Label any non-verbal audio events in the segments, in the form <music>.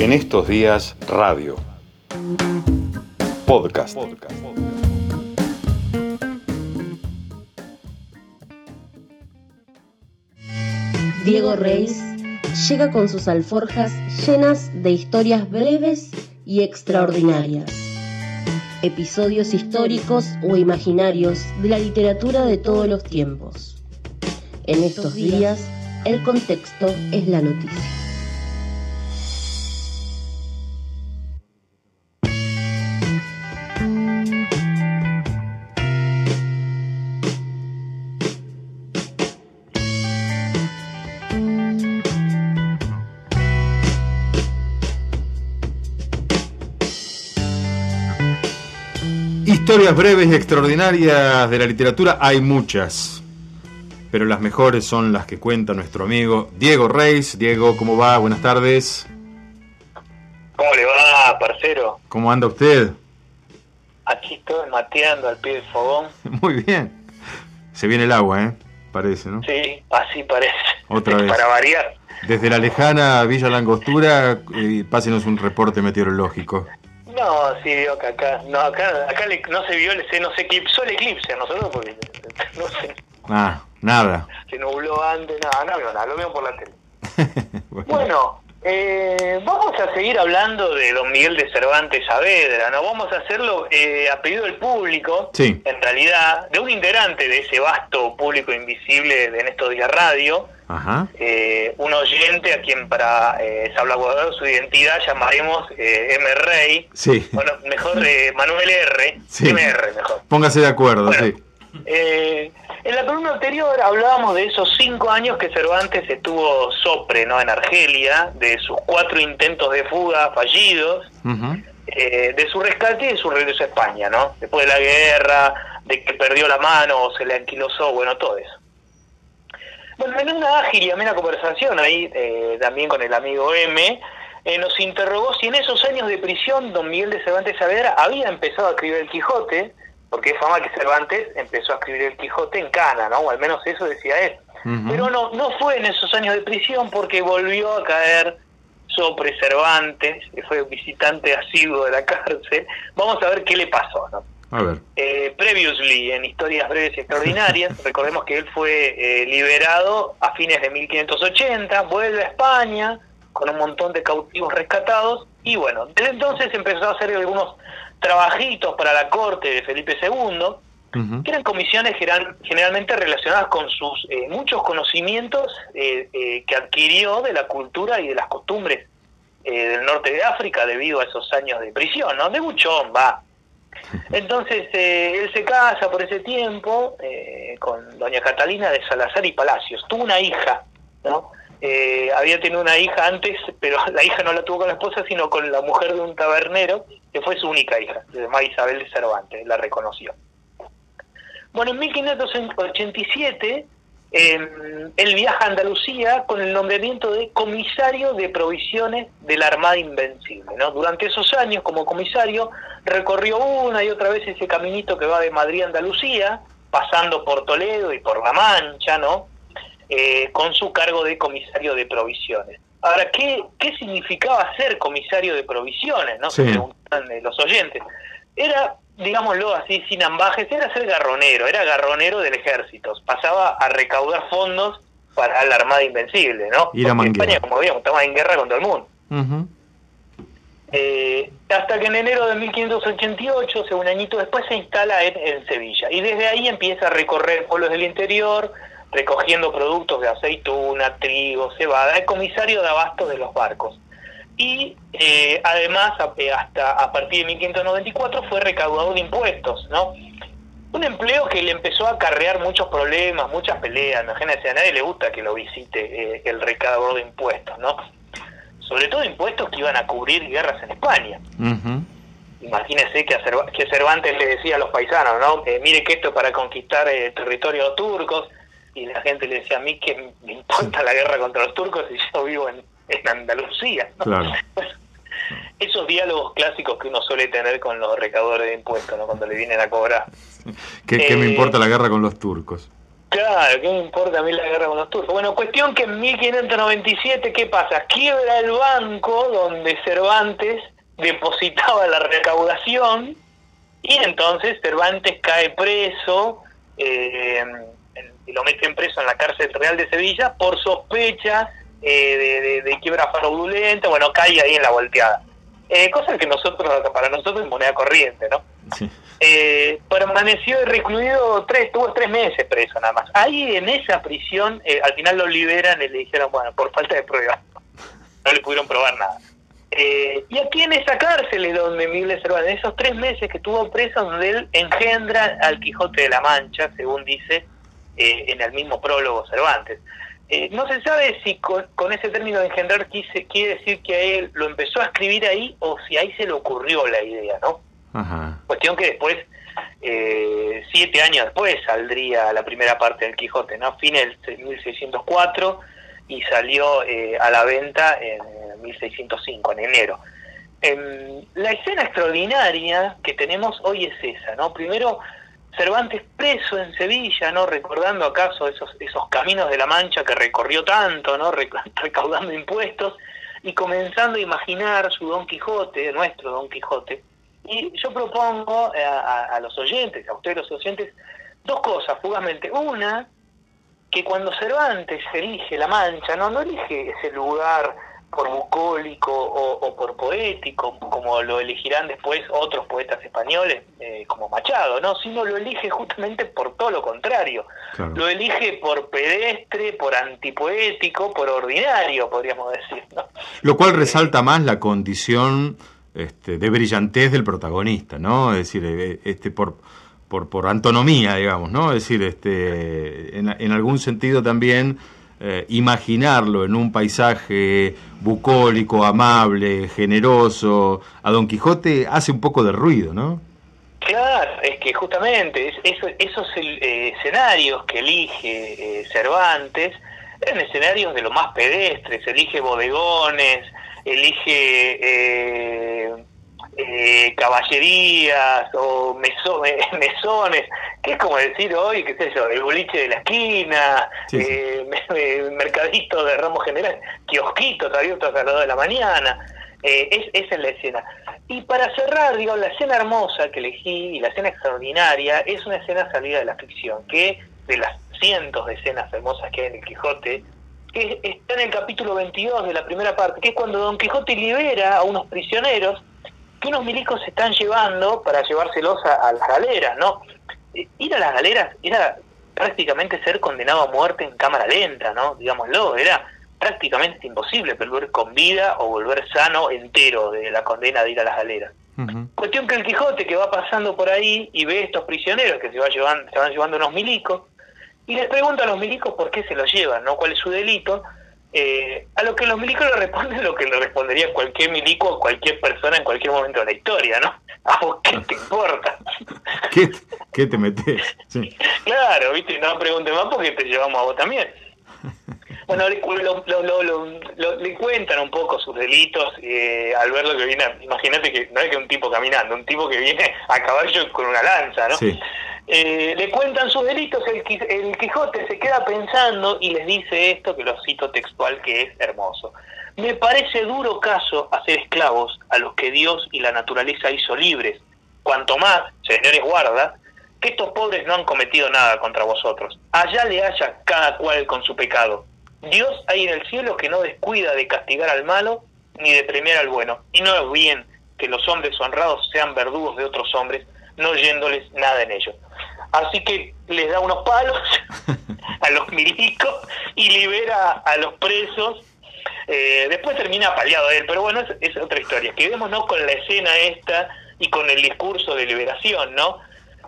En estos días, radio. Podcast. Diego Reis llega con sus alforjas llenas de historias breves y extraordinarias. Episodios históricos o imaginarios de la literatura de todos los tiempos. En estos días, el contexto es la noticia. Historias breves y extraordinarias de la literatura hay muchas, pero las mejores son las que cuenta nuestro amigo Diego Reis. Diego, ¿cómo va? Buenas tardes. ¿Cómo le va, parcero? ¿Cómo anda usted? Aquí estoy mateando al pie del fogón. <laughs> Muy bien. Se viene el agua, ¿eh? Parece, ¿no? Sí, así parece. Otra <laughs> vez. Para variar. Desde la lejana Villa Langostura, eh, pásenos un reporte meteorológico. No, sí, vio que acá, no, acá, acá le- no se vio, el- se nos eclipsó el eclipse a nosotros porque no se, Ah, nada. se nubló antes, nada, no veo nada, lo veo por la tele. <laughs> Bueno, Bueno, eh, vamos a seguir hablando de don Miguel de Cervantes Saavedra, ¿no? Vamos a hacerlo eh, a pedido del público, Sí. en realidad, de un integrante de ese vasto público invisible de En estos días radio, Ajá. eh, un oyente a quien para eh, salvaguardar su identidad llamaremos eh, M. Rey, Sí. bueno, mejor eh, Manuel R, Sí. MR mejor. Póngase de acuerdo, Bueno. sí. Eh, en la columna anterior hablábamos de esos cinco años que Cervantes estuvo sopre ¿no? en Argelia, de sus cuatro intentos de fuga fallidos, eh, de su rescate y de su regreso a España, ¿no? Después de la guerra, de que perdió la mano o se le anquilosó, bueno, todo eso. Bueno, en una ágil y amena conversación ahí, eh, también con el amigo M, eh, nos interrogó si en esos años de prisión don Miguel de Cervantes Saavedra había empezado a escribir el Quijote, porque es fama que Cervantes empezó a escribir el Quijote en Cana, ¿no? O al menos eso decía él. Pero no, no fue en esos años de prisión porque volvió a caer sobre Cervantes, que fue visitante asiduo de la cárcel. Vamos a ver qué le pasó, ¿no? A ver. Eh, previously, en Historias Breves y Extraordinarias, <laughs> recordemos que él fue eh, liberado a fines de 1580, vuelve a España con un montón de cautivos rescatados y bueno, desde entonces empezó a hacer algunos trabajitos para la corte de Felipe II, que eran comisiones eran generalmente relacionadas con sus eh, muchos conocimientos eh, eh, que adquirió de la cultura y de las costumbres eh, del norte de África debido a esos años de prisión, ¿no? De buchón, va. <laughs> Entonces eh, él se casa por ese tiempo eh, con doña Catalina de Salazar y Palacios. Tuvo una hija, ¿no? Eh, había tenido una hija antes, pero <laughs> la hija no la tuvo con la esposa, sino con la mujer de un tabernero, que fue su única hija, se llamaba Isabel de Cervantes, la reconoció. Bueno, en 1587 eh, él viaja a Andalucía con el nombramiento de comisario de provisiones de la Armada Invencible. ¿no? Durante esos años, como comisario, recorrió una y otra vez ese caminito que va de Madrid a Andalucía, pasando por Toledo y por La Mancha, ¿no? Eh, con su cargo de comisario de provisiones. Ahora, ¿qué, qué significaba ser comisario de provisiones? ¿no? Se preguntan eh, los oyentes. Era, digámoslo así, sin ambajes, era ser garronero, era garronero del ejército. Pasaba a recaudar fondos para la Armada Invencible, ¿no? Porque manguear. España, como digamos, estaba en guerra con todo el mundo. Eh, hasta que en enero de 1588, o sea, un añito después, se instala en, en Sevilla. Y desde ahí empieza a recorrer pueblos del interior, recogiendo productos de aceituna, trigo, cebada. Es comisario de abastos de los barcos. Y eh, además, hasta a partir de 1594, fue recaudador de impuestos, ¿no? Un empleo que le empezó a acarrear muchos problemas, muchas peleas. Imagínense, a nadie le gusta que lo visite eh, el recaudador de impuestos, ¿no? Sobre todo impuestos que iban a cubrir guerras en España. Ujú. Imagínese que, a Cerva- que Cervantes le decía a los paisanos, ¿no? Eh, mire que esto es para conquistar eh, territorios turcos. Y la gente le decía a mí que me importa la guerra contra los turcos si yo vivo en, en Andalucía. ¿no? Claro. <laughs> Esos diálogos clásicos que uno suele tener con los recaudadores de impuestos, ¿no? Cuando le vienen a cobrar. ¿Qué, qué me Eh, importa la guerra con los turcos? Claro, ¿qué me importa a mí la guerra con los turcos? Bueno, cuestión que en 1597, ¿qué pasa? Quiebra el banco donde Cervantes depositaba la recaudación y entonces Cervantes cae preso eh, y lo meten preso en la cárcel real de Sevilla por sospecha eh, de, quiebra fraudulenta, bueno, cae ahí en la volteada. Eh, cosa que nosotros, para nosotros es moneda corriente, ¿no? Eh, permaneció recluido tres, tuvo tres meses preso nada más. Ahí en esa prisión, eh, al final lo liberan y le dijeron, bueno, por falta de pruebas, no le pudieron probar nada. Eh, y aquí en esa cárcel es donde Miguel Cervantes, en esos tres meses que estuvo preso, donde él engendra al Quijote de la Mancha, según dice en el mismo prólogo Cervantes. No se sabe si con, ese término de engendrar quise, quiere decir que a él lo empezó a escribir ahí o si ahí se le ocurrió la idea, ¿no? Cuestión que después, eh, siete años después, saldría la primera parte del Quijote, ¿no? Fines del 1604 y salió eh, a la venta en 1605, en enero. Em, la escena extraordinaria que tenemos hoy es esa, ¿no? Primero, Cervantes preso en Sevilla, ¿no? Recordando acaso esos, esos caminos de la Mancha que recorrió tanto, ¿no? <laughs> Recaudando impuestos y comenzando a imaginar su Don Quijote, nuestro Don Quijote, y yo propongo eh, a, los oyentes, a ustedes los oyentes, dos cosas, fugazmente. Una, que cuando Cervantes elige La Mancha, no, no elige ese lugar por bucólico o, por poético, como lo elegirán después otros poetas españoles, eh, como Machado, no, sino lo elige justamente por todo lo contrario. Lo elige por pedestre, por antipoético, por ordinario, podríamos decir. ¿no? Lo cual resalta más la condición este, de brillantez del protagonista, ¿no? Es decir, eh, este, por, por, por antonomía, digamos, ¿no? Es decir, este, en, algún sentido también eh, imaginarlo en un paisaje bucólico, amable, generoso, a Don Quijote hace un poco de ruido, ¿no? Claro, es que justamente esos eh, escenarios que elige Cervantes eran escenarios de lo más pedestres, elige bodegones, elige eh, eh, caballerías o <laughs> mesones, que es como decir hoy, qué sé yo, el boliche de la esquina, eh, <laughs> mercadito de ramos general, kiosquitos abiertos a las 2 de la mañana. Es, esa es la escena. Y para cerrar, digo, la escena hermosa que elegí y la escena extraordinaria es una escena salida de la ficción, que de las cientos de escenas hermosas que hay en el Quijote, que está en el capítulo 22 de la primera parte, que es cuando Don Quijote libera a unos prisioneros que unos milicos se están llevando para llevárselos a, las galeras, ¿no? Eh, ir a las galeras era prácticamente ser condenado a muerte en cámara lenta, ¿no? Digámoslo, era prácticamente imposible volver con vida o volver sano entero de la condena de ir a las galeras. Cuestión que el Quijote que va pasando por ahí y ve estos prisioneros que se, va llevando, se van llevando unos milicos, y les pregunta a los milicos por qué se los llevan, ¿no? ¿Cuál es su delito? Eh, a lo que los milicos le responden lo que le respondería cualquier milico o cualquier persona en cualquier momento de la historia, ¿no? ¿A vos qué te importa? <laughs> ¿Qué, te metes? Claro, ¿viste? No pregunte más porque te llevamos a vos también. <laughs> Bueno, le, le cuentan un poco sus delitos eh, al ver lo que viene. Imagínate que no es que un tipo caminando, un tipo que viene a caballo con una lanza, ¿no? Sí. Eh, le cuentan sus delitos, el, Quijote se queda pensando y les dice esto, que lo cito textual, que es hermoso. Me parece duro caso hacer esclavos a los que Dios y la naturaleza hizo libres, cuanto más, señores guardas, que estos pobres no han cometido nada contra vosotros. Allá le haya cada cual con su pecado. Dios hay en el cielo que no descuida de castigar al malo ni de premiar al bueno, y no es bien que los hombres honrados sean verdugos de otros hombres, no oyéndoles nada en ello. Así que les da unos palos <laughs> a los milicos y libera a los presos. Eh, después termina paliado él, pero bueno, es, otra historia. Quedémonos con la escena esta y con el discurso de liberación, ¿no?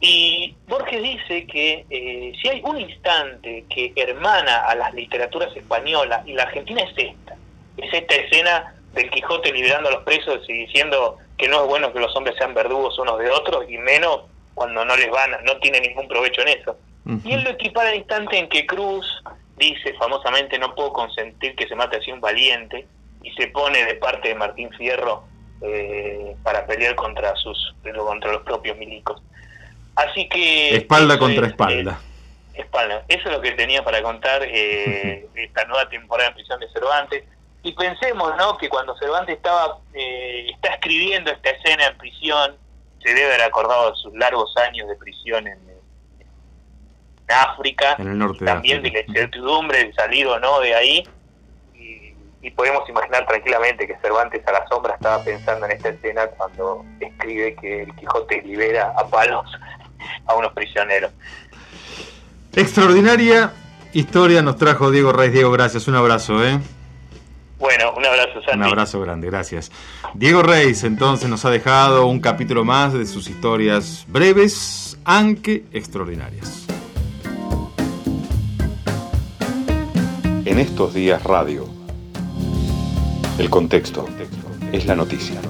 Y Borges dice que eh, si hay un instante que hermana a las literaturas españolas y la argentina es esta, es esta escena del Quijote liberando a los presos y diciendo que no es bueno que los hombres sean verdugos unos de otros y menos cuando no les van, no tiene ningún provecho en eso. Y él lo equipara al instante en que Cruz dice famosamente no puedo consentir que se mate así un valiente y se pone de parte de Martín Fierro eh, para pelear contra sus contra los propios milicos. Así que espalda contra espalda. Espalda. Eso es lo que tenía para contar eh, <laughs> esta nueva temporada en prisión de Cervantes. Y pensemos, ¿no? Que cuando Cervantes estaba eh, está escribiendo esta escena en prisión, se debe haber acordado de sus largos años de prisión en, África, en el norte también de, la incertidumbre de salir o no de ahí. Y, y, podemos imaginar tranquilamente que Cervantes a la sombra estaba pensando en esta escena cuando escribe que el Quijote libera a palos a unos prisioneros. Extraordinaria historia nos trajo Diego Reyes. Diego, gracias. Un abrazo, ¿eh? Bueno, un abrazo, Santi. Un abrazo grande, gracias. Diego Reis entonces nos ha dejado un capítulo más de sus historias breves, aunque extraordinarias. En estos días radio, el contexto es la noticia.